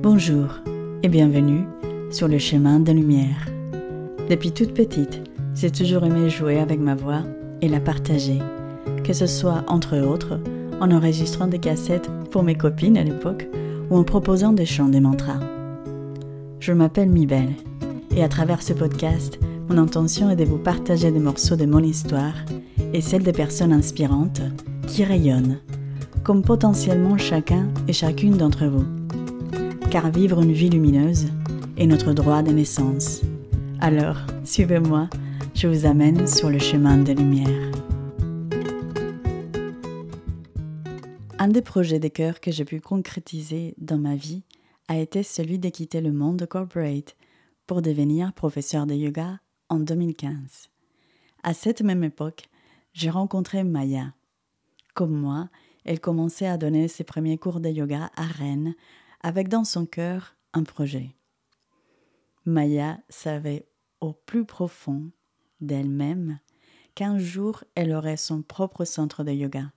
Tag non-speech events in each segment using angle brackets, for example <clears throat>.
Bonjour et bienvenue sur le chemin de lumière. Depuis toute petite, j'ai toujours aimé jouer avec ma voix et la partager, que ce soit entre autres en enregistrant des cassettes pour mes copines à l'époque ou en proposant des chants des mantras. Je m'appelle Mibel et à travers ce podcast, mon intention est de vous partager des morceaux de mon histoire et celle des personnes inspirantes qui rayonnent, comme potentiellement chacun et chacune d'entre vous. Car vivre une vie lumineuse est notre droit de naissance. Alors, suivez-moi, je vous amène sur le chemin de lumière. Un des projets de cœur que j'ai pu concrétiser dans ma vie a été celui de quitter le monde corporate pour devenir professeur de yoga en 2015. À cette même époque, j'ai rencontré Maya. Comme moi, elle commençait à donner ses premiers cours de yoga à Rennes avec dans son cœur un projet. Maya savait au plus profond d'elle-même qu'un jour elle aurait son propre centre de yoga.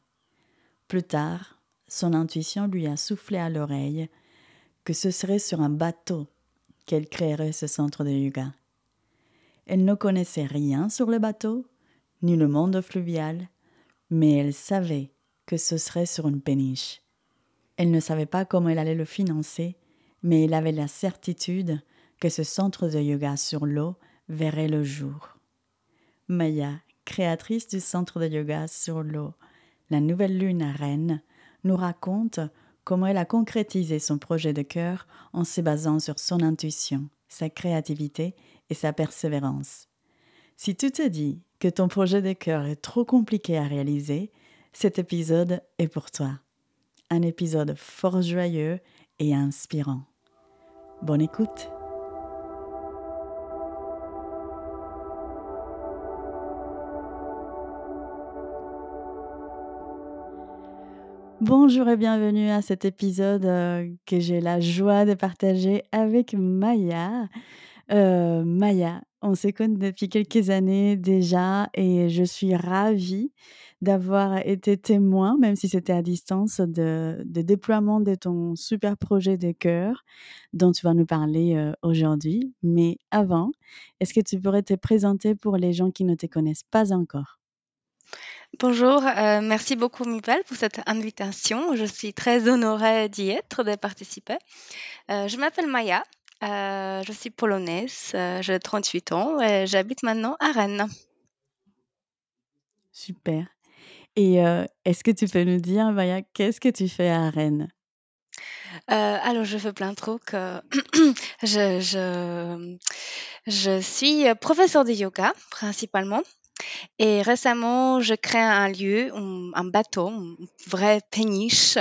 Plus tard, son intuition lui a soufflé à l'oreille que ce serait sur un bateau qu'elle créerait ce centre de yoga. Elle ne connaissait rien sur le bateau, ni le monde fluvial, mais elle savait que ce serait sur une péniche. Elle ne savait pas comment elle allait le financer, mais elle avait la certitude que ce centre de yoga sur l'eau verrait le jour. Maya, créatrice du centre de yoga sur l'eau, la nouvelle lune à Rennes, nous raconte comment elle a concrétisé son projet de cœur en se basant sur son intuition, sa créativité et sa persévérance. Si tu te dis que ton projet de cœur est trop compliqué à réaliser, cet épisode est pour toi. Un épisode fort joyeux et inspirant. Bonne écoute. Bonjour et bienvenue à cet épisode euh, que j'ai la joie de partager avec Maya. Euh, Maya, on se connaît depuis quelques années déjà et je suis ravie d'avoir été témoin, même si c'était à distance, de, déploiement de ton super projet de cœur dont tu vas nous parler euh, aujourd'hui. Mais avant, est-ce que tu pourrais te présenter pour les gens qui ne te connaissent pas encore? Bonjour, euh, merci beaucoup Mibel pour cette invitation. Je suis très honorée d'y être, de participer. Je m'appelle Maya, euh, je suis polonaise, euh, j'ai 38 ans et j'habite maintenant à Rennes. Super. Et euh, est-ce que tu peux nous dire, Maya, qu'est-ce que tu fais à Rennes? Alors, je fais plein de trucs. <clears throat> je, je, je suis professeure de yoga principalement. Et récemment, je crée un lieu, un, bateau, une vraie péniche,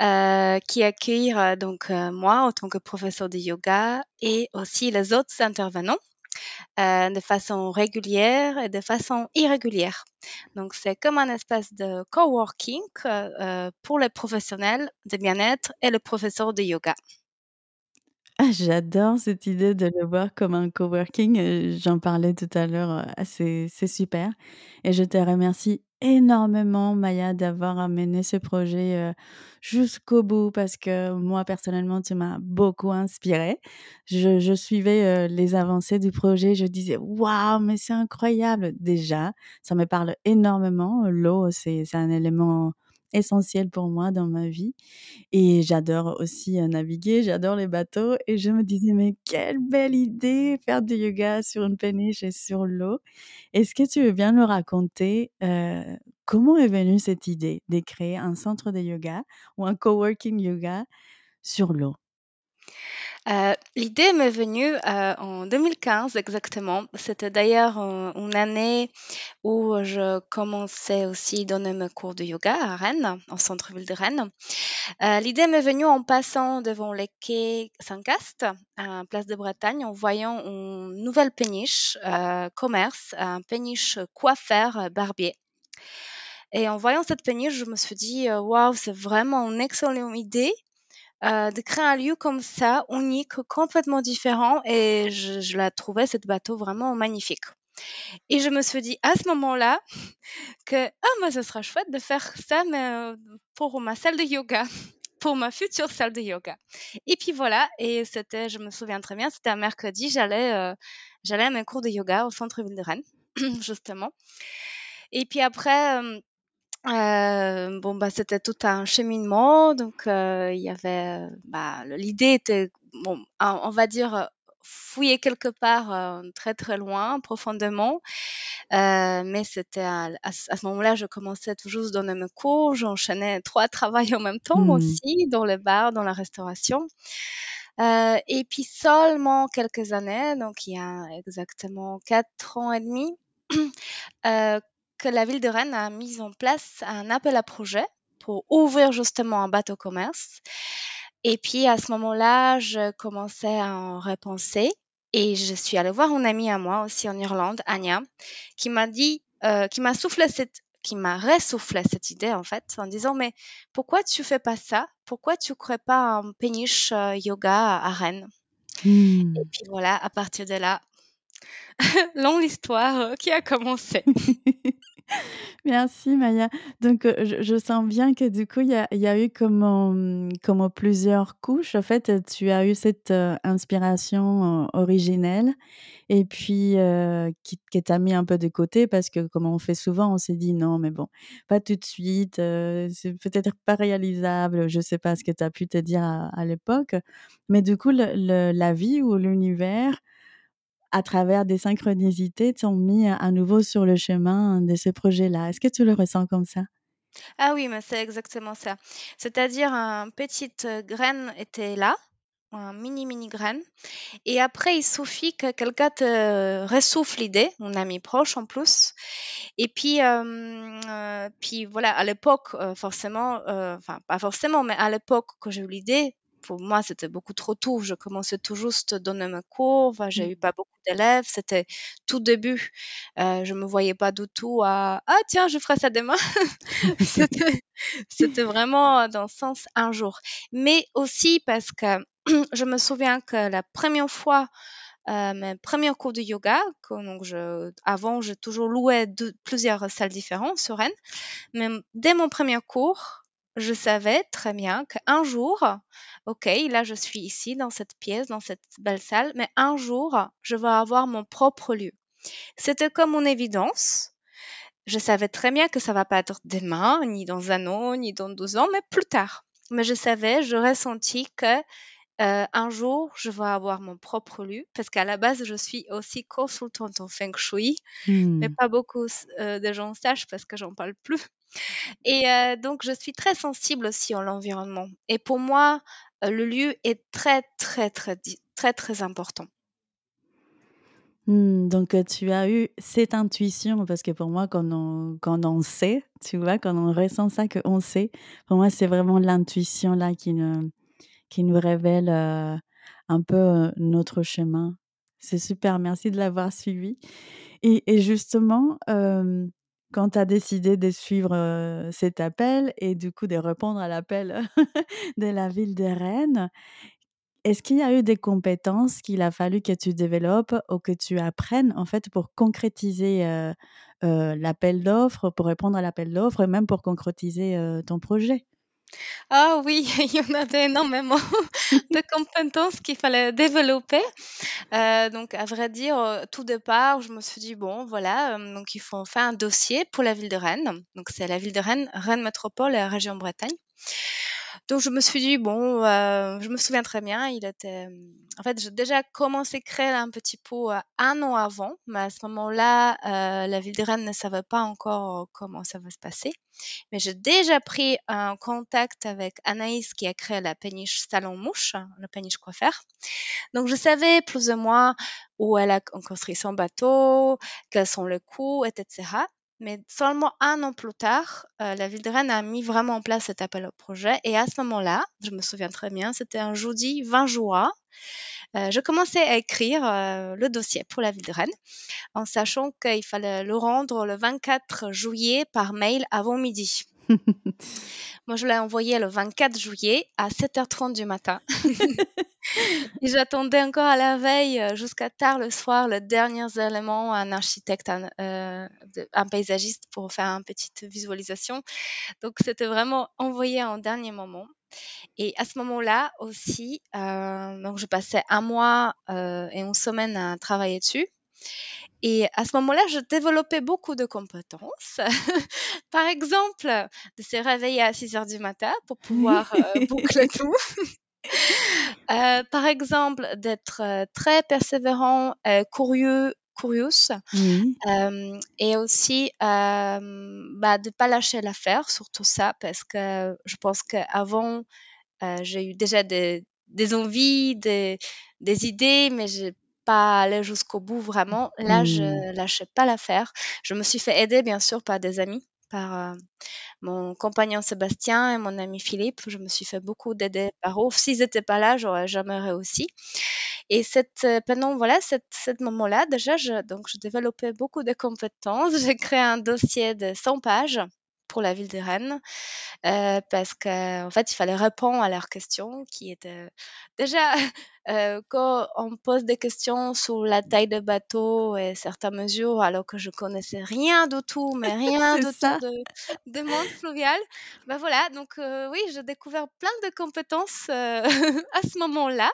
euh, qui accueille euh, donc euh, moi en tant que professeur de yoga et aussi les autres intervenants de façon régulière et de façon irrégulière. Donc, c'est comme un espace de coworking pour les professionnels de bien-être et les professeurs de yoga. Ah, j'adore cette idée de le voir comme un coworking, heu, j'en parlais tout à l'heure, heu, ah c'est super et je te remercie énormément Maya d'avoir amené ce projet, heu, jusqu'au bout parce que moi personnellement tu m'as beaucoup inspirée. Je suivais, les avancées du projet, je disais: «Waouh, mais c'est incroyable!» déjà, ça me parle énormément, l'eau c'est un élément essentiel pour moi dans ma vie et j'adore aussi, naviguer, j'adore les bateaux et je me disais: «Mais quelle belle idée, faire du yoga sur une péniche et sur l'eau». Est-ce que tu veux bien nous raconter, comment est venue cette idée de créer un centre de yoga ou un coworking yoga sur l'eau? Euh, l'idée m'est venue euh, en 2015 exactement. C'était d'ailleurs euh, une année où je commençais aussi à donner mes cours de yoga à Rennes, en centre-ville de Rennes. L'idée m'est venue en passant devant les quais Saint-Cast, Place de Bretagne, en voyant une nouvelle péniche commerce, un péniche coiffeur barbier. Et en voyant cette péniche, je me suis dit, waouh, c'est vraiment une excellente idée euh, de créer un lieu comme ça, unique, complètement différent. Et je, la trouvais, cette bateau, vraiment magnifique. Et je me suis dit à ce moment-là <laughs> que ah, mais ce sera chouette de faire ça euh, pour ma salle de yoga. <laughs> pour ma future salle de yoga. Et puis voilà, et c'était, je me souviens très bien, c'était un mercredi, j'allais euh, j'allais à mes cours de yoga au centre-ville de Rennes, <clears throat> justement. Et puis après, euh, bon, bah, c'était tout un cheminement. Donc, il y avait, bah, l'idée était, bon, on va dire, fouiller quelque part très très loin, profondément. mais c'était à, ce moment-là, je commençais toujours donner mes cours, j'enchaînais trois <laughs> travails en même temps Mmh. aussi, dans le bar, dans la restauration. et puis seulement quelques années, donc il y a exactement quatre ans et demi, <clears throat> que la ville de Rennes a mis en place un appel à projet pour ouvrir justement un bateau commerce. Et puis à ce moment-là, je commençais à en repenser et je suis allée voir une amie à moi aussi en Irlande, Anya, qui m'a dit, euh, qui m'a soufflé cette, qui m'a ressoufflé cette idée en fait, en disant mais pourquoi tu fais pas ça? Pourquoi tu crées pas un péniche euh, yoga à Rennes? Mmh. Et puis voilà, à partir de là, <laughs> longue histoire euh, qui a commencé. <laughs> Merci Maya. Donc, euh, je, sens bien que du coup, il y a, eu comme, plusieurs couches. En fait, tu as eu cette euh, inspiration euh, originelle et puis euh, qui, qui t'a mis un peu de côté parce que, comme on fait souvent, on s'est dit non, mais bon, pas tout de suite, euh, c'est peut-être pas réalisable. Je sais pas ce que tu as pu te dire à, l'époque. Mais du coup, la vie ou l'univers à travers des synchronicités, t'ont mis à nouveau sur le chemin de ce projet-là? Est-ce que tu le ressens comme ça? Ah oui, mais c'est exactement ça. C'est-à-dire, une petite graine était là, un mini mini graine, et après il suffit que quelqu'un te ressouffle l'idée, un ami proche en plus, et puis, puis voilà, à l'époque, forcément, enfin pas forcément, mais à l'époque quand j'ai eu l'idée, pour moi c'était beaucoup trop tôt. Je commençais tout juste à donner mes cours, enfin j'ai eu Mmh. pas beaucoup d'élèves, c'était tout début. Heu, je me voyais pas du tout à: «Ah tiens, je ferai ça demain». <laughs> C'était vraiment dans le sens un jour. Mais aussi parce que <clears throat> je me souviens que la première fois, heu, mes premiers cours de yoga, que donc je avant, j'ai toujours loué plusieurs salles différentes sur Rennes, mais dès mon premier cours, je savais très bien qu'un jour, OK, là, je suis ici dans cette pièce, dans cette belle salle, mais un jour, je vais avoir mon propre lieu. C'était comme une évidence. Je savais très bien que ça va pas être demain, ni dans un an, ni dans 12 ans, mais plus tard. Mais je savais, je ressentis que euh, un jour, je vais avoir mon propre lieu, parce qu'à la base, je suis aussi consultante en feng shui, mais Mmh. pas beaucoup euh, de gens sachent parce que j'en parle plus. Et euh, donc, je suis très sensible aussi à l'environnement. Et pour moi, le lieu est très, très, très, di- très, très important. Mmh, donc heu, tu as eu cette intuition parce que pour moi quand on quand on sait, tu vois? Quand on ressent ça, qu'on sait, pour moi c'est vraiment l'intuition là qui ne qui nous révèle, un peu, notre chemin. C'est super, merci de l'avoir suivi et justement, quand tu as décidé de suivre, cet appel et du coup de répondre à l'appel <laughs> de la ville de Rennes, est-ce qu'il y a eu des compétences qu'il a fallu que tu développes ou que tu apprennes, en fait, pour concrétiser, l'appel d'offres, pour répondre à l'appel d'offres et même pour concrétiser, ton projet? Ah oui, <laughs> il y en avait énormément <laughs> de compétences qu'il fallait développer. Heu, donc à vrai dire, heu, tout départ, je me suis dit: «Bon voilà, hem, donc il faut faire un dossier pour la ville de Rennes». Donc c'est la ville de Rennes, Rennes Métropole et région Bretagne. Donc je me suis dit: «Bon», heu, je me souviens très bien, il était, hem, en fait, j'ai déjà commencé à créer un petit peu, heu, 1 an avant, mais à ce moment-là, la ville de Rennes ne savait pas encore comment ça va se passer. Mais j'ai déjà pris un contact avec Anaïs qui a créé la péniche Salon Mouche, la péniche coiffeur. Donc je savais plus ou moins où elle a construit son bateau, quels sont les coûts, etc. Mais seulement un an plus tard, euh, la ville de Rennes a mis vraiment en place cet appel au projet. Et à ce moment-là, je me souviens très bien, c'était un jeudi 20 juin, euh, je commençais à écrire euh, le dossier pour la ville de Rennes, en sachant qu'il fallait le rendre le 24 juillet par mail avant midi. <laughs> Moi, je l'ai envoyé le 24 juillet à 7h30 du matin. <laughs> Et j'attendais encore à la veille, euh, jusqu'à tard le soir, les derniers éléments, un architecte, un, euh, un paysagiste pour faire une petite visualisation. Donc, c'était vraiment envoyé en dernier moment. Et à ce moment-là aussi, euh, donc je passais un mois euh, et une semaine à travailler dessus. Et à ce moment-là, je développais beaucoup de compétences. <laughs> Par exemple, de se réveiller à 6 heures du matin pour pouvoir <laughs> euh, boucler tout. <laughs> Euh, par exemple, d'être euh, très persévérant, euh, curieux, euh, et aussi bah, de pas lâcher l'affaire, surtout ça, parce que je pense qu'avant, j'ai eu déjà des, des envies, des, des idées, mais j'ai pas allé jusqu'au bout vraiment. Là, je lâchais pas l'affaire. Je me suis fait aider, bien sûr, par des amis, par euh, mon compagnon Sébastien et mon ami Philippe. Je me suis fait beaucoup d'aider par eux. S'ils n'étaient pas là, j'aurais jamais réussi. Et cette, euh, pendant voilà, cette, cette moment-là, déjà, je, donc, je développais beaucoup de compétences. <laughs> J'ai créé un dossier de 100 pages pour la ville de Rennes euh, parce qu'en fait, il fallait répondre à leurs questions qui étaient déjà <laughs> euh, quand on pose des questions sur la taille de bateau et certaines mesures, alors que je connaissais rien du tout, mais <laughs> rien du tout de, de monde fluvial. Ben voilà, donc euh, oui, j'ai découvert plein de compétences euh, <laughs> à ce moment-là.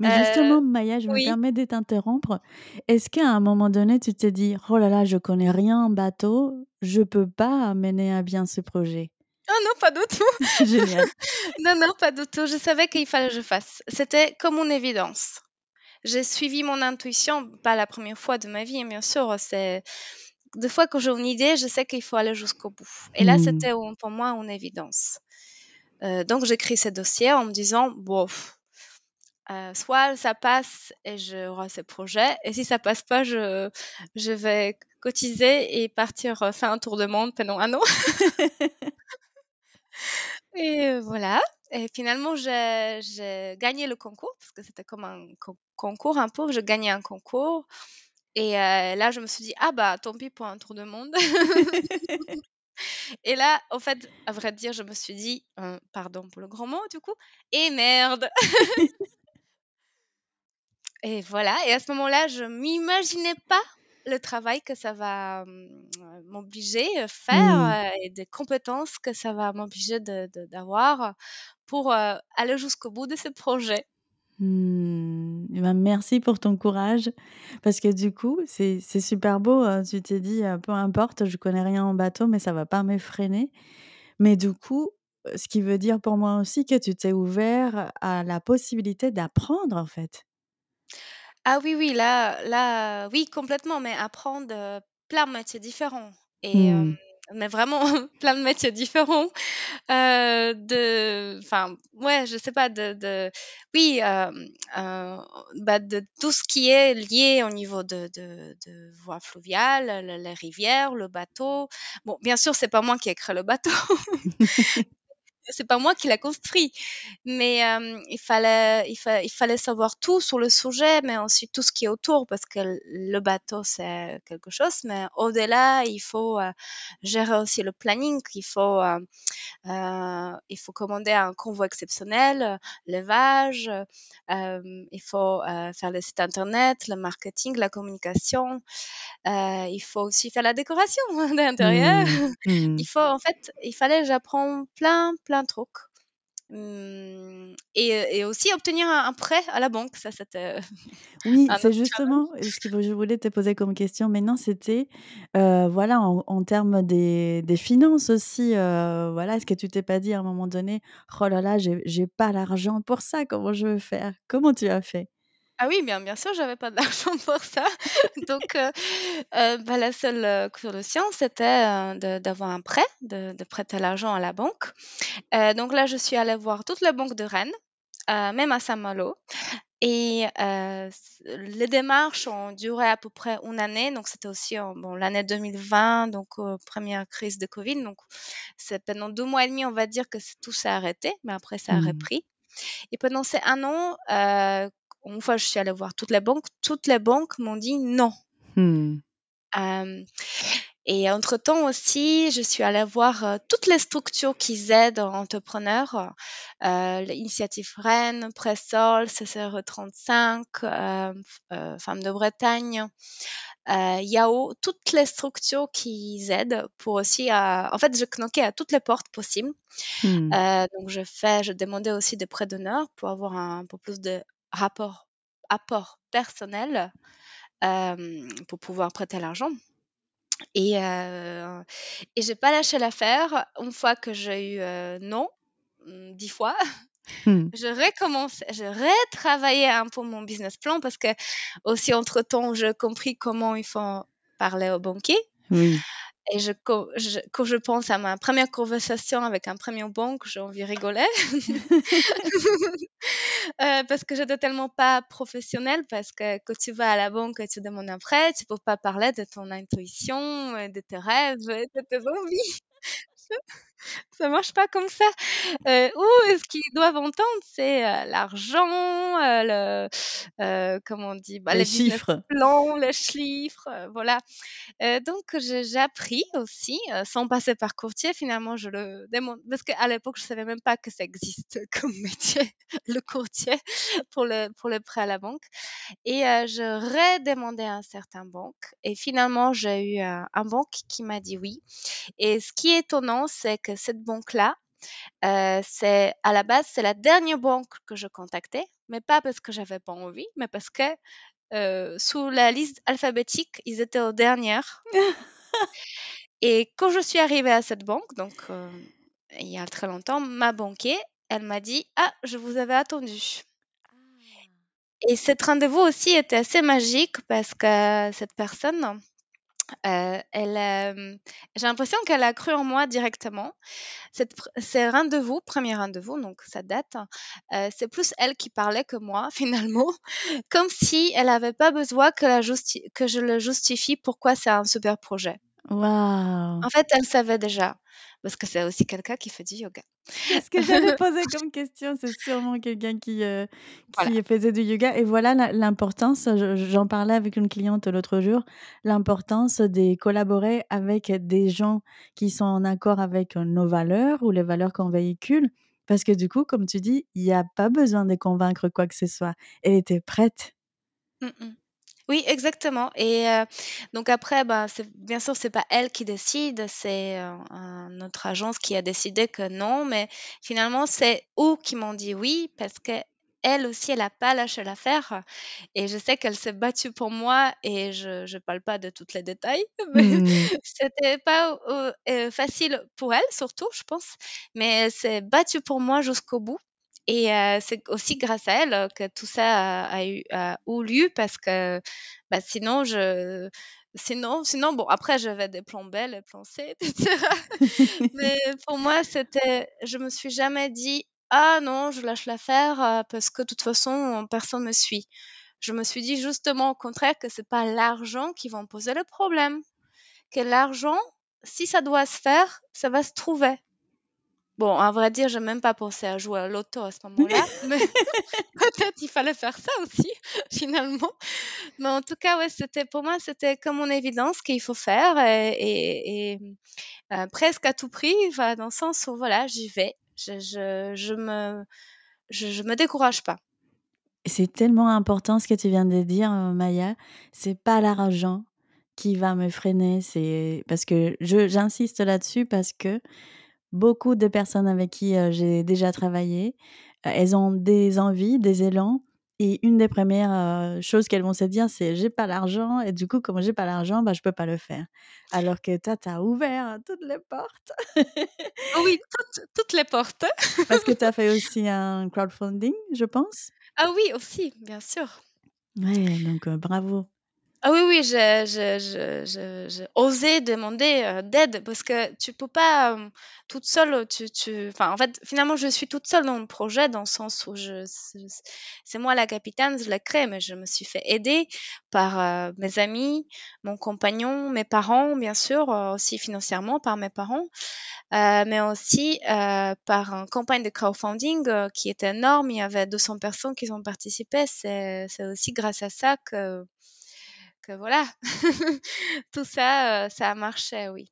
Mais Euh, justement, Maya, je me permets de t'interrompre. Est-ce qu'à un moment donné, tu t'es dit: «Oh là là, je connais rien en bateau, je peux pas mener à bien ce projet»? ah non, pas du tout. <laughs> Génial. <laughs> Non, non, pas du tout. Je savais qu'il fallait que je fasse. C'était comme une évidence. J'ai suivi mon intuition, pas la première fois de ma vie, hein, bien sûr. C'est des fois que j'ai une idée, je sais qu'il faut aller jusqu'au bout. Et là, Mmh. c'était pour moi une évidence. Euh, donc, j'écris ce dossier en me disant, bon, pff, euh, soit ça passe et j'aurai ce projet, et si ça passe pas, je, je vais cotiser et partir euh, faire un tour de monde pendant un an. <laughs> Et euh, voilà. Et finalement, j'ai gagné le concours, parce que c'était comme un co- concours un peu. J'ai gagné un concours. Et là, je me suis dit, ah bah, tant pis pour un tour de monde. <laughs> Et là, en fait, à vrai dire, je me suis dit, pardon pour le grand mot, du coup, et merde. <laughs> Et voilà. Et à ce moment-là, je m'imaginais pas le travail que ça va euh, m'obliger à Mmh. faire euh, et des compétences que ça va m'obliger d'avoir pour euh, aller jusqu'au bout de ce projet. Mmh. Et ben, merci pour ton courage parce que du coup, c'est super beau, heu, tu t'es dit, «Peu importe, je connais rien en bateau, mais ça va pas m'effréner». Mais du coup, ce qui veut dire pour moi aussi que tu t'es ouvert à la possibilité d'apprendre, en fait. Ah oui, oui, là là, oui, complètement, mais apprendre, heu, plein de métiers différents et hem, Mmh. mais vraiment <laughs> plein de métiers différents, heu, de enfin, ouais, je sais pas, de de oui, hem, heu, bah, de tout ce qui est lié au niveau de de de voies fluviales, le les rivières, le bateau. Bon, bien sûr, c'est pas moi qui ai créé le bateau. <laughs> <laughs> C'est pas moi qui l'a construit, mais hem, il fallait il fa il fallait savoir tout sur le sujet, mais aussi tout ce qui est autour parce que le bateau, c'est quelque chose, mais au-delà, il faut, heu, gérer aussi le planning. Il faut, heu, il faut commander un convoi exceptionnel, l'élevage, il faut, faire le site internet, le marketing, la communication, il faut aussi faire la décoration <laughs> de l'intérieur. Mmh. Mmh. Il faut en fait, il fallait j'apprends plein, plein de trucs. Mmh et et aussi obtenir un un prêt à la banque, ça c'était <laughs> Oui, un c'est justement ce que je voulais te poser comme question maintenant, c'était, heu, voilà, en en termes des des finances aussi, heu, voilà, est-ce que tu t'es pas dit à un moment donné: «Oh là là, j'ai j'ai pas l'argent pour ça, comment je vais faire?» comment tu as fait? Ah oui, bien bien sûr, j'avais pas d'argent <laughs> pour ça, donc heu heu, bah, la seule, heu, solution, c'était, de d'avoir un prêt, de de prêter l'argent à la banque. Donc là, je suis allée voir toutes les banques de Rennes, même à Saint-Malo. Et les démarches ont duré à peu près une année, donc c'était aussi en bon, l'année 2020, donc 1 crise de covid, donc c'est pendant 2 mois et demi, on va dire que c tout s'est arrêté, mais après ça a Mmh. repris. Et pendant ces 1 an, une fois je suis allée voir toutes les banques, toutes les banques m'ont dit: «Non». Mmh. Hem Et entre-temps aussi, je suis allée voir euh, toutes les structures qui aident entrepreneurs, euh, l'initiative Rennes, Pressol, CCR35, euh, euh, Femmes de Bretagne, euh, Yao, toutes les structures qui aident pour aussi, en fait, je knoquais à toutes les portes possibles. Hmm. Euh, donc, je fais, je demandais aussi des prêts d'honneur pour avoir un peu plus de rapport, apport personnel euh, pour pouvoir prêter l'argent. Et, euh, et j'ai pas lâché l'affaire. Une fois que j'ai eu euh, non, mm, dix fois, Hmm. je recommence, je retravaillais un peu mon business plan parce que aussi entre temps, j'ai compris comment il faut parler au banquier. Oui. Et je, je- quand je pense à ma première conversation avec un premier banque, j'ai envie de rigoler. <laughs> Euh, parce que j'étais tellement pas professionnelle, parce que quand tu vas à la banque et tu demandes un prêt, tu peux pas parler de ton intuition, euh, de tes rêves, de tes envies. <laughs> Ça marche pas comme ça. Euh, ou ce qu'ils doivent entendre, c'est euh, l'argent, euh, le, euh, comment on dit, bah, Les les chiffres. plans, les chiffres, voilà. Donc j'ai appris aussi, sans passer par courtier, finalement je le demande, parce qu'à l'époque je savais même pas que ça existe <laughs> comme métier, le courtier, pour le, pour le prêt à la banque. Et je redemandais à un certain banque, et finalement j'ai eu un banque qui m'a dit oui. Et ce qui est étonnant, c'est que cette banque-là, euh, c'est à la base, c'est la dernière banque que je contactais, mais pas parce que j'avais pas envie, mais parce que euh, sous la liste alphabétique, ils étaient aux dernières. <laughs> Et quand je suis arrivée à cette banque, donc euh, il y a très longtemps, ma banquier, elle m'a dit Ah, je vous avais attendu. Et cet rendez-vous aussi était assez magique parce que cette personne, euh, elle, euh, j'ai l'impression qu'elle a cru en moi directement. Cette, ces rendez-vous, premier rendez-vous, donc ça date, euh, c'est plus elle qui parlait que moi <laughs> finalement, comme si elle n'avait pas besoin que, la que je le justifie pourquoi c'est un super projet. Waouh. En fait, elle savait déjà, parce que c'est aussi quelqu'un qui fait du yoga. C'est ce que j'allais <laughs> poser comme question. C'est sûrement quelqu'un qui, euh, Voilà. qui faisait du yoga. Et voilà l'importance, je- j'en parlais avec une cliente l'autre jour, l'importance de collaborer avec des gens qui sont en accord avec nos valeurs ou les valeurs qu'on véhicule. Parce que du coup, comme tu dis, il n'y a pas besoin de convaincre quoi que ce soit. Elle était prête. Mm, mm. Oui, exactement. Et euh, donc après, ben, c'est, bien sûr, c'est pas elle qui décide, c'est euh, un- notre agence qui a décidé que non, mais finalement, c'est eux qui m'ont dit oui, parce que elle aussi, elle n'a pas lâché l'affaire. Et je sais qu'elle s'est battue pour moi, et je ne parle pas de tous les détails, <laughs> mais Hmm. c'était pas euh, facile pour elle, surtout, je pense, mais elle s'est battue pour moi jusqu'au bout. Et euh, c'est aussi grâce à elle que tout ça a, a eu, a eu lieu parce que bah, sinon, je, sinon, sinon, bon, après, j'avais des plans B, les plans C, etc. <laughs> Mais pour moi, c'était, je me suis jamais dit, ah non, je lâche l'affaire parce que de toute façon, personne me suit. Je me suis dit justement au contraire que c'est pas l'argent qui va me poser le problème. Que l'argent, si ça doit se faire, ça va se trouver. Bon, à vrai dire, j'ai même pas pensé à jouer à l'auto à ce moment-là, <laughs> mais peut-être il fallait faire ça aussi, <laughs> finalement. Mais en tout cas, ouais, c'était pour moi, c'était comme une évidence qu'il faut faire et, et- et, euh, presque à tout prix, enfin, dans le sens où voilà, j'y vais. Je, je, je me, je, je me décourage pas. C'est tellement important ce que tu viens de dire, euh, Maya. C'est pas l'argent qui va me freiner. C'est parce que je j'insiste là-dessus parce que beaucoup de personnes avec qui euh, j'ai déjà travaillé, euh, elles ont des envies, des élans. Et une des premières euh, choses qu'elles vont se dire, c'est j'ai pas l'argent. Et du coup, comme j'ai pas l'argent, bah, je peux pas le faire. Alors que toi, tu as ouvert toutes les portes. Oh oui, toutes, toutes les portes. <laughs> parce que tu as fait aussi un crowdfunding, je pense. Ah oui, aussi, bien sûr. Ouais, donc bravo. Ah oui, oui, j'ai j'ai- j'ai- j'ai- j'ai osé demander euh, d'aide parce que tu peux pas euh, toute seule. Tu, tu... Enfin, en fait, finalement, je suis toute seule dans le projet dans le sens où je, c'est moi la capitaine, je l'ai créé, mais je me suis fait aider par euh, mes amis, mon compagnon, mes parents, bien sûr, aussi financièrement par mes parents, euh, mais aussi euh, par une campagne de crowdfunding qui était énorme. Il y avait 200 personnes qui ont participé. C'est c'est aussi grâce à ça que que voilà, <laughs> tout ça, ça a marché, oui.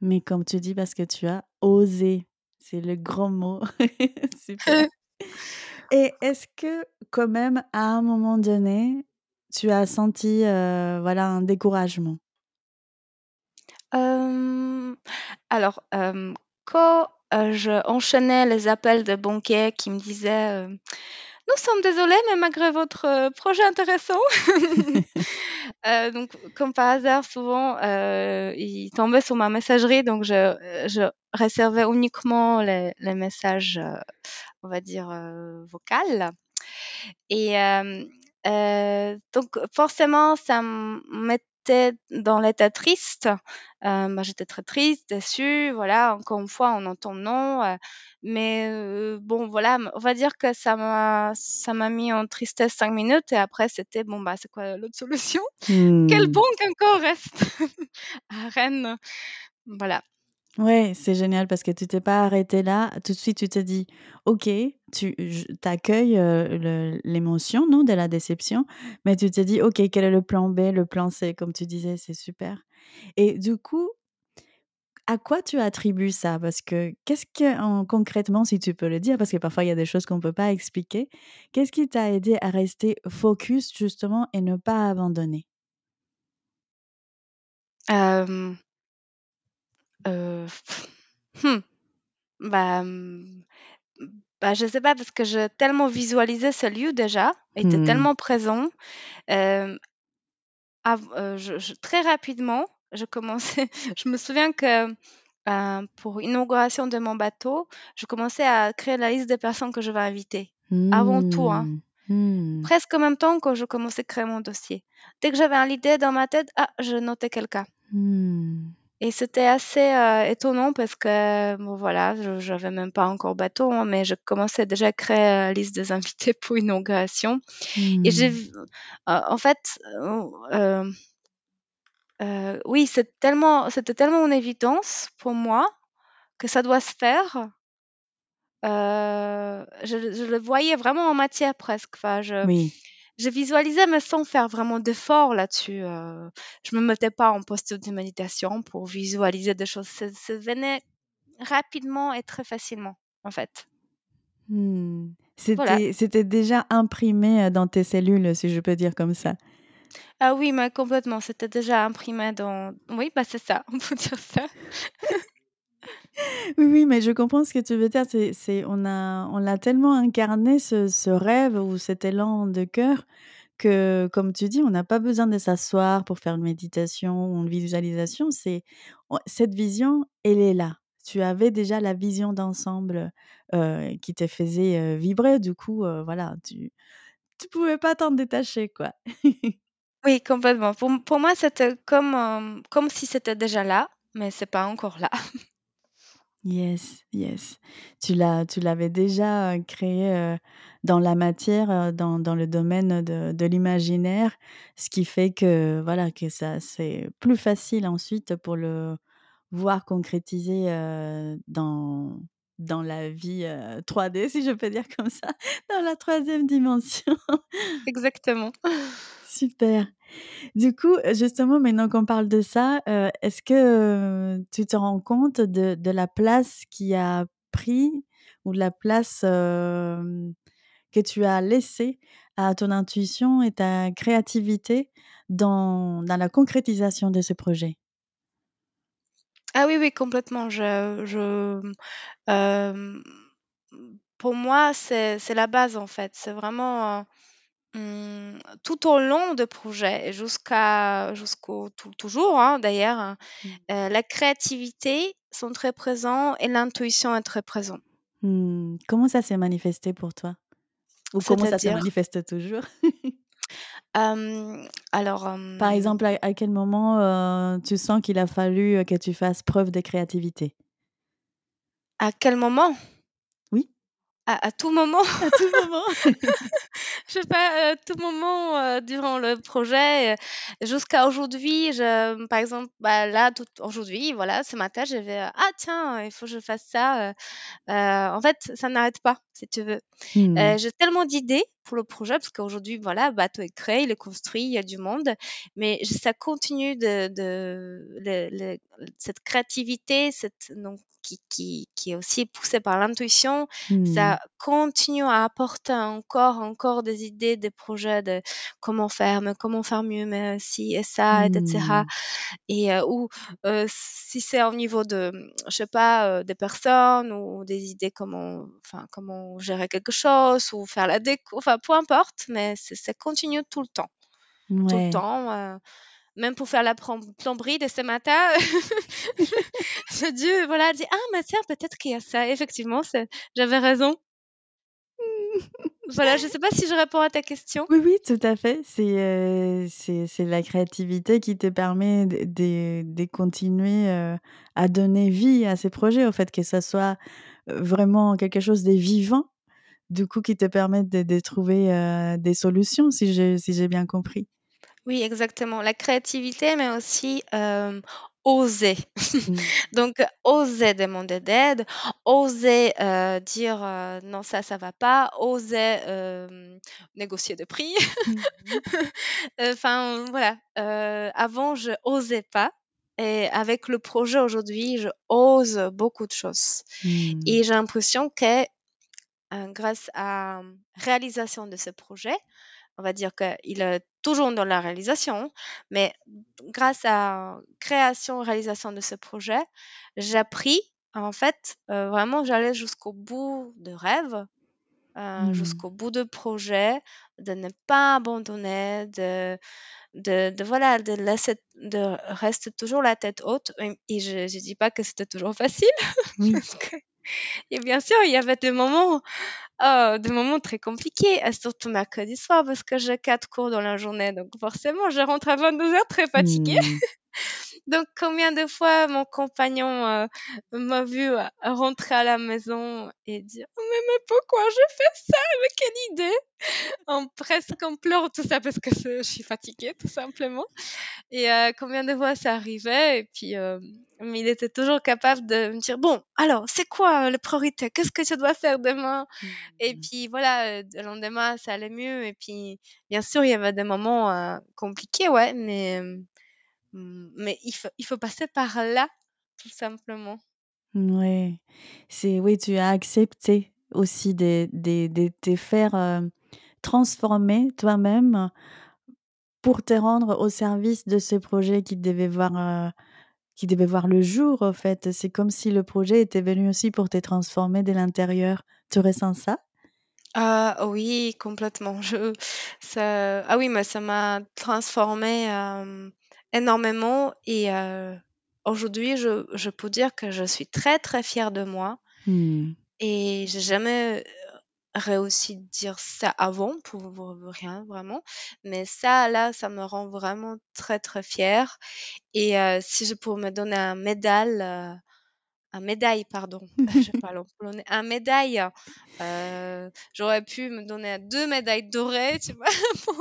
Mais comme tu dis, parce que tu as osé, c'est le grand mot. <laughs> Super. <laughs> Et est-ce que quand même, à un moment donné, tu as senti, voilà, un découragement? Alors, quand, je enchaînais les appels de banquiers qui me disaient, «Nous sommes désolés, mais malgré votre, projet intéressant» heu, donc comme par hasard, souvent, heu, ils tombaient sur ma messagerie, donc je, heu, je réservais uniquement les les messages, heu, on va dire, heu, vocales. Et donc forcément, ça me mettait dans l'état triste. Heu, bah, j'étais très triste, déçue, voilà, encore une fois, on entend non, heu, mais heu, bon, voilà, on va dire que ça m'a ça m'a mis en tristesse 5 minutes et après c'était: «Bon, bah, c'est quoi l'autre <laughs> solution? Quelle Mmh. banque encore reste <laughs> à Rennes?» voilà. Ouais, c'est génial parce que tu t'es pas arrêtée là. Tout de suite, tu t'es dit: «OK», tu j tu accueilles, heu, le l'émotion, non, de la déception, mais tu t'es dit: «OK, quel est le plan B, le plan C?» comme tu disais, c'est super et du coup à quoi tu attribues ça? Parce que qu'est-ce que en concrètement, si tu peux le dire, parce que parfois il y a des choses qu'on peut pas expliquer. Qu'est-ce qui t'a aidé à rester focus justement et ne pas abandonner? Heu, mmh, bah, mmh, bah, je sais pas parce que je tellement visualisé ce lieu déjà, était Mmh. tellement présent, hem av heu, je je très rapidement, je commençais <laughs> je me souviens que, heu, pour l'inauguration de mon bateau, je commençais à créer la liste des personnes que je vais inviter. Avant tout, hein. Mmh. Mmh. Presque en même temps que je commençais à créer mon dossier. Dès que j'avais un l'idée dans ma tête, ah, je notais quelqu'un. Mmh. Et c'était assez, heu, étonnant parce que, bon voilà, je j'avais même pas encore bateau, hein, mais je commençais déjà à créer la liste des invités <laughs> pour l'inauguration et j'ai Mmh. v en en fait, heu, oui, c'est tellement c'était tellement une évidence pour moi que ça doit se faire. Je le je le voyais vraiment en matière presque. Enfin, je Oui. Je visualisais mais sans faire vraiment d'efforts là-dessus, heu, je me mettais pas en posture de méditation pour visualiser des choses. Ça ça venait rapidement et très facilement, en fait. Voilà. C'était déjà imprimé, heu, dans tes cellules, si je peux dire comme ça? Ah oui, mais complètement, c'était déjà imprimé dans oui, bah, c'est ça, <laughs> on peut dire ça. Oui, oui, mais je comprends ce que tu veux dire. C'est c'est on a on l'a tellement incarné ce ce rêve ou cet élan de cœur que, comme tu dis, on n'a pas besoin de s'asseoir pour faire une méditation ou une visualisation. C'est cette vision, elle est là. Tu avais déjà la vision d'ensemble, heu, qui te faisait, heu, vibrer. Du coup, heu, voilà, tu tu pouvais pas t'en détacher, quoi. <laughs> Oui, complètement. Pour pour moi, c'était comme, comme si c'était déjà là, mais c'est pas encore là. <laughs> Yes, yes. Tu l'as tu l'avais déjà, créé, dans la matière, dans dans le domaine de de l'imaginaire, ce qui fait que, voilà, que ça c'est plus facile ensuite pour le voir concrétisé, heu, dans dans la vie, heu, 3D, si je peux dire comme ça, <laughs> dans la 3e dimension. Exactement. Super. Du coup, justement, maintenant qu'on parle de ça, heu, est-ce que, heu, tu te rends compte de la place qui a pris ou de la place, hem, que tu as laissée à ton intuition et ta créativité dans la concrétisation de ce projet? Ah oui, oui, complètement. Pour moi, c'est la base, en fait. C'est vraiment, mmh, tout au long de projet et jusqu'à jusqu'au tou toujours, hein, d'ailleurs, hein, Mmh. heu, la créativité sont très présents et l'intuition est très présent. Mmh. Comment ça s'est manifesté pour toi? Ou comment ça se C'est-à-dire? manifeste toujours? Hem, alors, Par hem exemple, à à quel moment, heu, tu sens qu'il a fallu, heu, que tu fasses preuve de créativité? À quel moment? À à tout moment? À tout moment. <laughs> Je sais pas, heu, tout moment, heu, durant le projet, heu, jusqu'à aujourd'hui, je par exemple, bah, là, tout aujourd'hui, voilà, ce matin, je vais, heu: «Ah tiens, il faut que je fasse ça», heu, en fait, ça n'arrête pas, si tu veux. Mmh. J'ai tellement d'idées pour le projet parce qu'aujourd'hui, voilà, le bateau est créé, il est construit, il y a du monde, mais ça continue de, de cette créativité, cette, donc, qui, qui, qui, est aussi poussée par l'intuition, ça mmh. continue à apporter encore, encore des idées, des projets de comment faire, mais comment faire mieux, mais si et ça, etc. Et euh, ou euh, si c'est au niveau de, je sais pas, euh, des personnes ou des idées comment, enfin comment gérer quelque chose ou faire la déco, enfin peu importe, mais ça continue tout le temps, tout le Ouais. temps. même pour faire la plomberie de ce matin, <laughs> je dis voilà, dit ah mais tiens peut-être qu'il y a ça. Effectivement, j'avais raison. Voilà, je sais pas si je réponds à ta question? Oui, oui, tout à fait. C'est, c'est la créativité qui te permet de de de continuer, heu, à donner vie à ces projets, au fait, que ça soit, vraiment quelque chose de vivant, du coup, qui te permette de de trouver, heu, des solutions, si j'ai si bien compris. Oui, exactement. La créativité, mais aussi, hem, oser. Mmh. <laughs> Donc oser demander d'aide, oser, heu, dire, «Non, ça, ça va pas», oser, négocier des prix. Mmh mh. <laughs> Enfin, voilà, avant, je osais pas et avec le projet aujourd'hui, je ose beaucoup de choses Mmh. et j'ai l'impression que, grâce à, mmh, réalisation de ce projet, on va dire qu'il est toujours dans la réalisation, mais grâce à création, réalisation de ce projet, j'ai appris, en fait, heu, vraiment j'allais jusqu'au bout de rêve, heu, Mmh. jusqu'au bout de projet, de ne pas abandonner, de de de voilà, de laisser de rester toujours la tête haute et et je je dis pas que c'était toujours <laughs> facile Oui. parce que et bien sûr, il y avait des moments Oh, des moments très compliqués, et surtout mercredi soir parce que j'ai 4 cours dans la journée, donc forcément je rentre à 22:00 très fatiguée. Mmh. <laughs> Donc combien de fois mon compagnon, heu, m'a vu, heu, rentrer à la maison et dire: «Mais mais pourquoi j'ai fait ça? Mais quelle idée!» en presque en pleurant, tout ça parce que je suis fatiguée tout simplement et heu, combien de fois ça arrivait et puis, hem, mais il était toujours capable de me dire: «Bon, alors c'est quoi, heu, les priorités? Qu'est-ce que je dois faire demain?» et Mmh. puis voilà, le lendemain ça allait mieux et puis bien sûr il y avait des moments, compliqués, ouais, mais, mais il faut il faut passer par là, tout simplement. Ouais, c'est oui, tu as accepté aussi de de de te faire, heu, transformer toi-même pour te rendre au service de ce projet qui devait voir, heu, qui devait voir le jour, en fait. C'est comme si le projet était venu aussi pour te transformer de l'intérieur. Tu ressens ça? Ah oui, complètement. Je ça ah oui, mais ça m'a transformée, hem, énormément et heu, aujourd'hui, je je peux dire que je suis très, très fière de moi Mmh. et j'ai jamais, réussi de dire ça avant pour rien vraiment, mais ça, là, ça me rend vraiment très, très fière et heu, si je pouvais me donner un médaille, un médaille, pardon, <laughs> je parle en polonais, un médaille, heu, j'aurais pu me donner 2 médailles dorées, tu vois? <laughs> Pour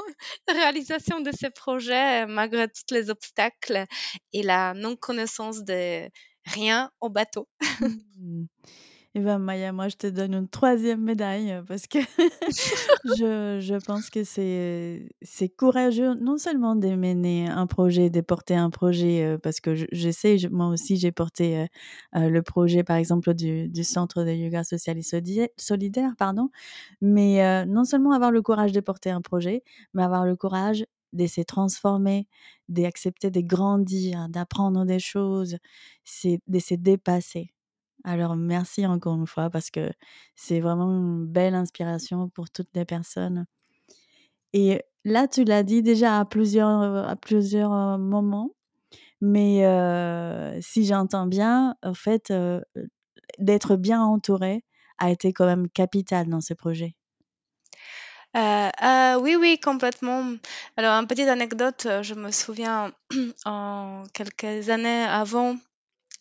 la réalisation de ce projet, malgré tous les obstacles et la non connaissance de rien au bateau. Et ben, Maya, moi, je te donne une troisième médaille, heu, parce que <laughs> je je pense que c'est courageux, non seulement de mener un projet, de porter un projet, heu, parce que je je je moi aussi, j'ai porté, heu, le projet, par exemple, du du centre de yoga social et solidaire, pardon. Mais non seulement avoir le courage de porter un projet, mais avoir le courage de se transformer, d'accepter de grandir, d'apprendre des choses, c'est de se dépasser. Alors merci encore une fois parce que c'est vraiment une belle inspiration pour toutes les personnes. Et là, tu l'as dit déjà à plusieurs, heu, à plusieurs, heu, moments, mais si j'entends bien, en fait, d'être bien entouré a été quand même capital dans ce projet. Heu heu, oui, oui, complètement. Alors, une petite anecdote, je me souviens <clears throat> en quelques années avant,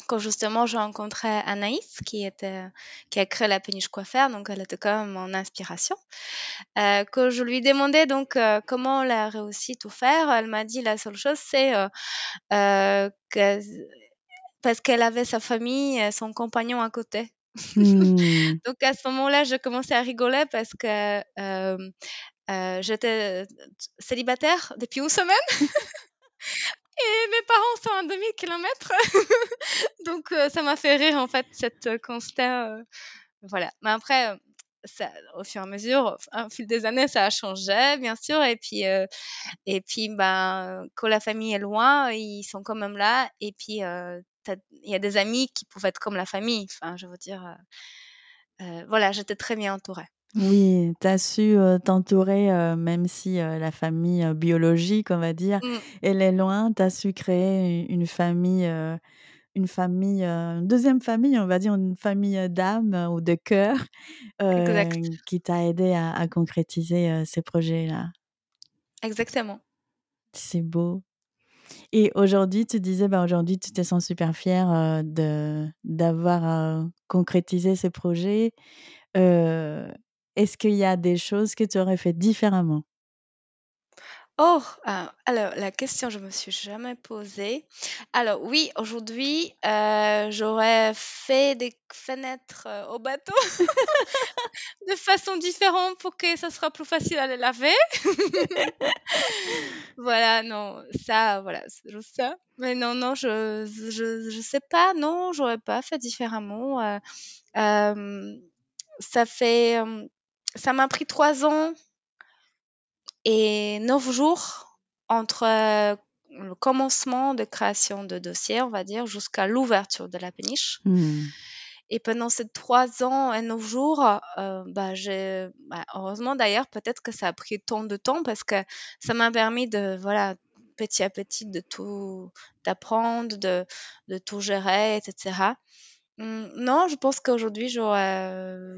quand justement j'ai rencontré Anaïs qui était qui a créé la péniche coiffeur, donc elle était quand même mon inspiration. Heu, quand je lui demandais donc, heu, comment elle a réussi tout faire, elle m'a dit la seule chose c'est, heu, que parce qu'elle avait sa famille et son compagnon à côté. Mmh. <laughs> Donc à ce moment-là, je commençais à rigoler parce que, j'étais célibataire depuis une semaine. <laughs> Et mes parents sont à 2000 km. <laughs> Donc, ça m'a fait rire, en fait, cette constat. voilà. Mais après, ça, au fur et à mesure, au fil des années, ça a changé, bien sûr. Et puis, et puis ben, quand la famille est loin, ils sont quand même là. Et puis, il y a des amis qui peuvent être comme la famille. Enfin, je veux dire, voilà, j'étais très bien entourée. Oui, tu as su t'entourer, même si la famille biologique, on va dire, Mmh. elle est loin, tu as su créer une famille, une famille, une deuxième famille, on va dire, une famille d'âme ou de cœur, Exact. qui t'a aidé à, à concrétiser ces projets-là. Exactement. C'est beau. Et aujourd'hui, tu disais, bah, aujourd'hui, tu te sens super fière de d'avoir concrétisé ce projet. Est-ce qu'il y a des choses que tu aurais fait différemment? Oh, alors la question, je me suis jamais posée. Alors oui, aujourd'hui, j'aurais fait des fenêtres, au bateau <laughs> de façon différente pour que ça sera plus facile à les laver. <laughs> Voilà, non, ça, voilà, c'est juste ça. Mais non, non, je je je sais pas, non, j'aurais pas fait différemment, ça fait, ça m'a pris trois ans et neuf jours entre le commencement de création de dossier, on va dire, jusqu'à l'ouverture de la péniche. Mmh. Et pendant ces trois ans et neuf jours, bah, j'ai, bah, heureusement d'ailleurs, peut-être que ça a pris tant de temps parce que ça m'a permis de, voilà, petit à petit, de tout d'apprendre, de, de tout gérer, etc. Mmh, non, je pense qu'aujourd'hui, j'aurais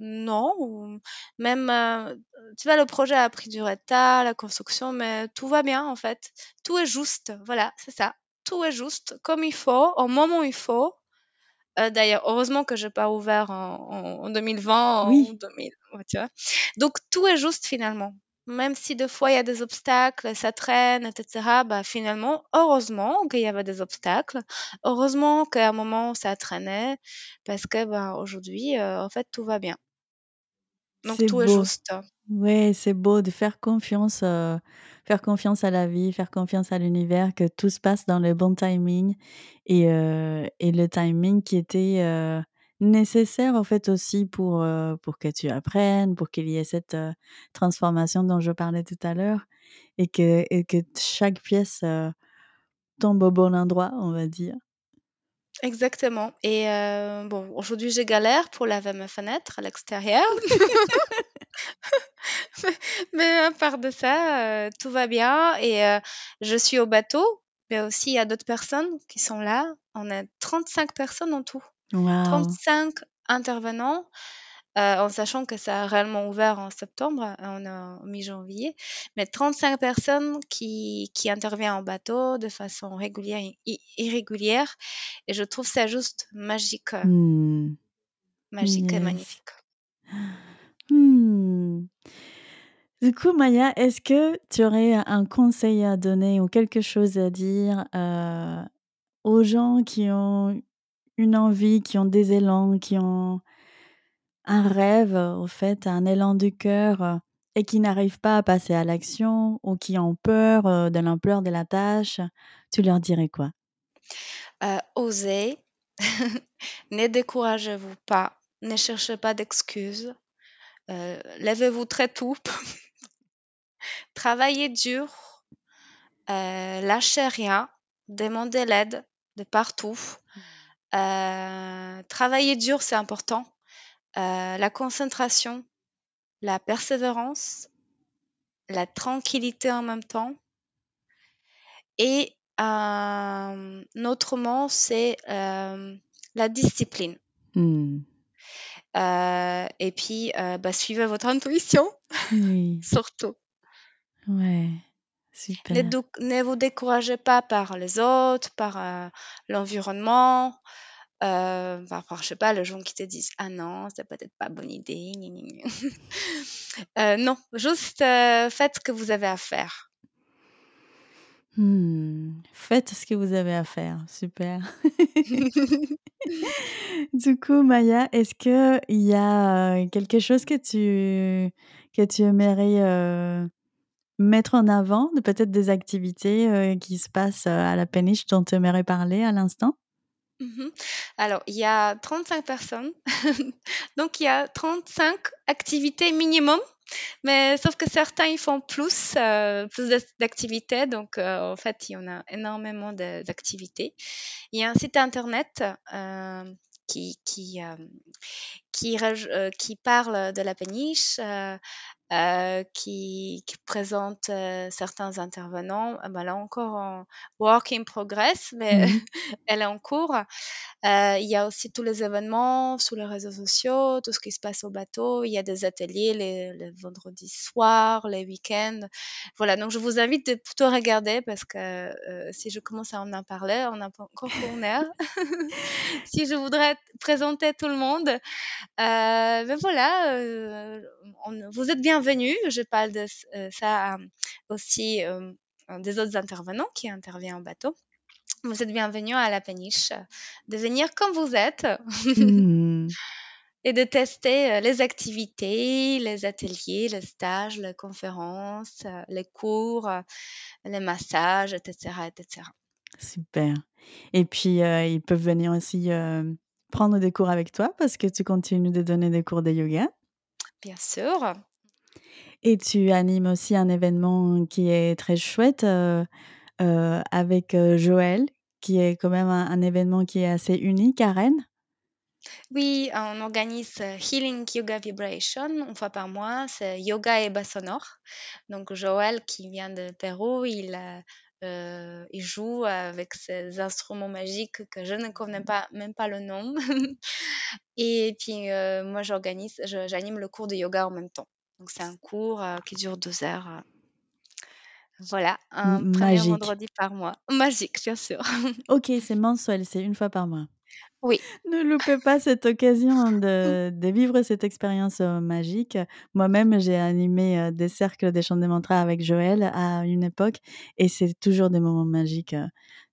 non, ou même, tu vois, le projet a pris du retard, la construction, mais tout va bien, en fait. Tout est juste, voilà, c'est ça. Tout est juste, comme il faut, au moment où il faut. d'ailleurs, heureusement que j'ai pas ouvert en en 2020 ou Oui. 2000 tu vois? Donc tout est juste finalement. Même si des fois il y a des obstacles, ça traîne etc. bah, finalement, heureusement qu'il y avait des obstacles. Heureusement qu'à un moment ça traînait parce que, bah, aujourd'hui, en fait, tout va bien. Donc C'est tout est beau. juste. Ouais, c'est beau de faire confiance, faire confiance à la vie, faire confiance à l'univers, que tout se passe dans le bon timing et et le timing qui était, nécessaire, en fait, aussi pour, pour que tu apprennes, pour qu'il y ait cette, transformation dont je parlais tout à l'heure et que que chaque pièce, tombe au bon endroit, on va dire. Exactement et bon, aujourd'hui, je galère pour laver mes fenêtres à l'extérieur. <laughs> Mais à part de ça, tout va bien et je suis au bateau, mais aussi il y a d'autres personnes qui sont là. On est 35 personnes en tout. Waouh! 35 intervenants, en sachant que ça a réellement ouvert en septembre, on est en mi-janvier, mais 35 personnes qui qui interviennent en bateau de façon régulière et irrégulière et je trouve ça juste magique. Mmh. Magique et Yes. magnifique. Mmh. Du coup, Maya, est-ce que tu aurais un conseil à donner ou quelque chose à dire, aux gens qui ont une envie, qui ont des élans, qui ont un rêve, au fait, un élan du cœur, et qui n'arrivent pas à passer à l'action ou qui ont peur, de l'ampleur de la tâche? Tu leur dirais quoi? Osez, <laughs> ne découragez-vous pas, ne cherchez pas d'excuses, levez-vous très tôt, <laughs> travaillez dur, lâchez rien, demandez l'aide de partout, heu, travailler dur, c'est important, heu, la concentration, la persévérance, la tranquillité en même temps et hem, autrement, c'est, hem, la discipline. Mmh. Et puis, bah, suivez votre intuition, Oui. <laughs> surtout. Ouais, Ne super. doc ne vous découragez pas par les autres, par, heu, l'environnement, par par je sais pas, les gens qui te disent: «Ah non, c'est peut-être pas bonne idée, gna gna gna». Heu, <laughs> non, juste, faites ce que vous avez à faire. Hmm, faites ce que vous avez à faire, super. <laughs> Du coup, Maya, est-ce qu'il y a, quelque chose que tu que tu aimerais, mettre en avant? Peut-être des activités, heu, qui se passent, heu, à la péniche dont tu aimerais parler à l'instant? Mmh Alors, il y a 35 personnes, <laughs> donc il y a 35 activités minimum, mais sauf que certains, ils font plus, heu, plus d'ac d'activités, donc en fait, il y en a énormément d'activités. Il y a un site internet, qui qui, qui qui parle de la péniche, heu, qui qui présente, heu, certains intervenants. Ah bah, là encore en work in progress, mais Mmh <laughs> elle est en cours. Il y a aussi tous les événements sur les réseaux sociaux, tout ce qui se passe au bateau. Il y a des ateliers les les vendredis soirs, les week-ends. Voilà, donc je vous invite de plutôt regarder parce que, si je commence à en parler, on n'a pas encore tourné. <laughs> Si je voudrais présenter tout le monde, ben voilà, on vous êtes bienvenus. Je parle de heu, ça, hem, aussi, hem, des autres intervenants qui interviennent en bateau. Vous êtes bienvenus à la péniche, euh, de venir comme vous êtes Mmh. <laughs> et de tester euh, les activités, les ateliers, les stages, les conférences, euh, les cours, euh, les massages, etc., etc. Super et puis, ils peuvent venir aussi, prendre des cours avec toi parce que tu continues de donner des cours de yoga Bien sûr. Et tu animes aussi un événement qui est très chouette, heu heu, avec, heu, Joël, qui est quand même un événement qui est assez unique à Rennes. Oui, on organise euh, Healing Yoga Vibration une fois par mois. C'est yoga et bas sonore. Donc Joël, qui vient de Pérou, il, euh, euh, joue avec ses instruments magiques que je ne connais pas, même pas le nom. <laughs> Et puis euh, moi, j'organise, j'anime le cours de yoga en même temps. Donc c'est un cours euh, qui dure deux heures. euh. Voilà, M un premier magique. vendredi par mois. <laughs> Magique, bien sûr. <laughs> OK, c'est mensuel, c'est une fois par mois. Oui. Ne loupez pas cette occasion de <laughs> de vivre cette expérience, magique. Moi-même, j'ai animé, des cercles des chants des mantras avec Joël à une époque et c'est toujours des moments magiques,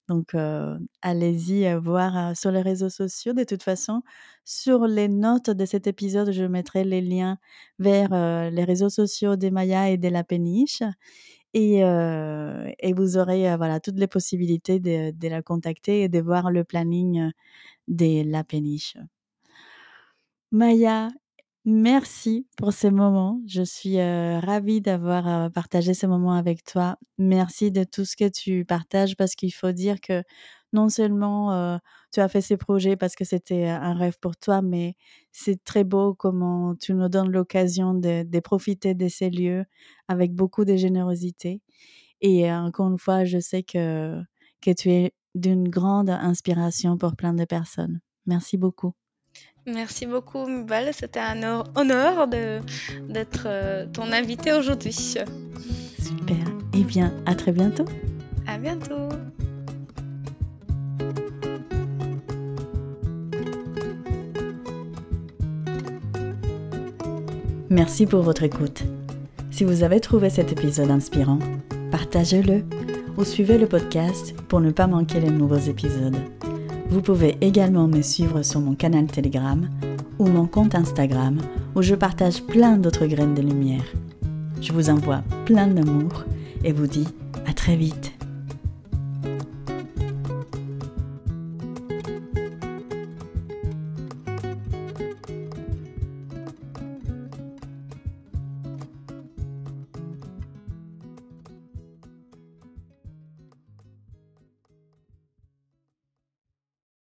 donc heu, allez-y, heu, voir, heu, sur les réseaux sociaux. De toute façon, sur les notes de cet épisode, je mettrai les liens vers, les réseaux sociaux d'Emaya et de La Péniche et vous aurez, voilà, toutes les possibilités de de la contacter et de voir le planning, de La Péniche. Maya, merci pour ces moments. Je suis, ravie d'avoir, partagé ce moment avec toi. Merci de tout ce que tu partages parce qu'il faut dire que non seulement, tu as fait ces projets parce que c'était, un rêve pour toi, mais c'est très beau comment tu nous donnes l'occasion de de profiter de ces lieux avec beaucoup de générosité et encore une fois, je sais que que tu es d'une grande inspiration pour plein de personnes. Merci beaucoup. Merci beaucoup, Mubal. C'était un honneur d'être euh, ton invité aujourd'hui. Super. Eh bien, à très bientôt. À bientôt. Merci pour votre écoute. Si vous avez trouvé cet épisode inspirant, partagez-le ou suivez le podcast pour ne pas manquer les nouveaux épisodes. Vous pouvez également me suivre sur mon canal Telegram ou mon compte Instagram où je partage plein d'autres graines de lumière. Je vous envoie plein d'amour et vous dis à très vite.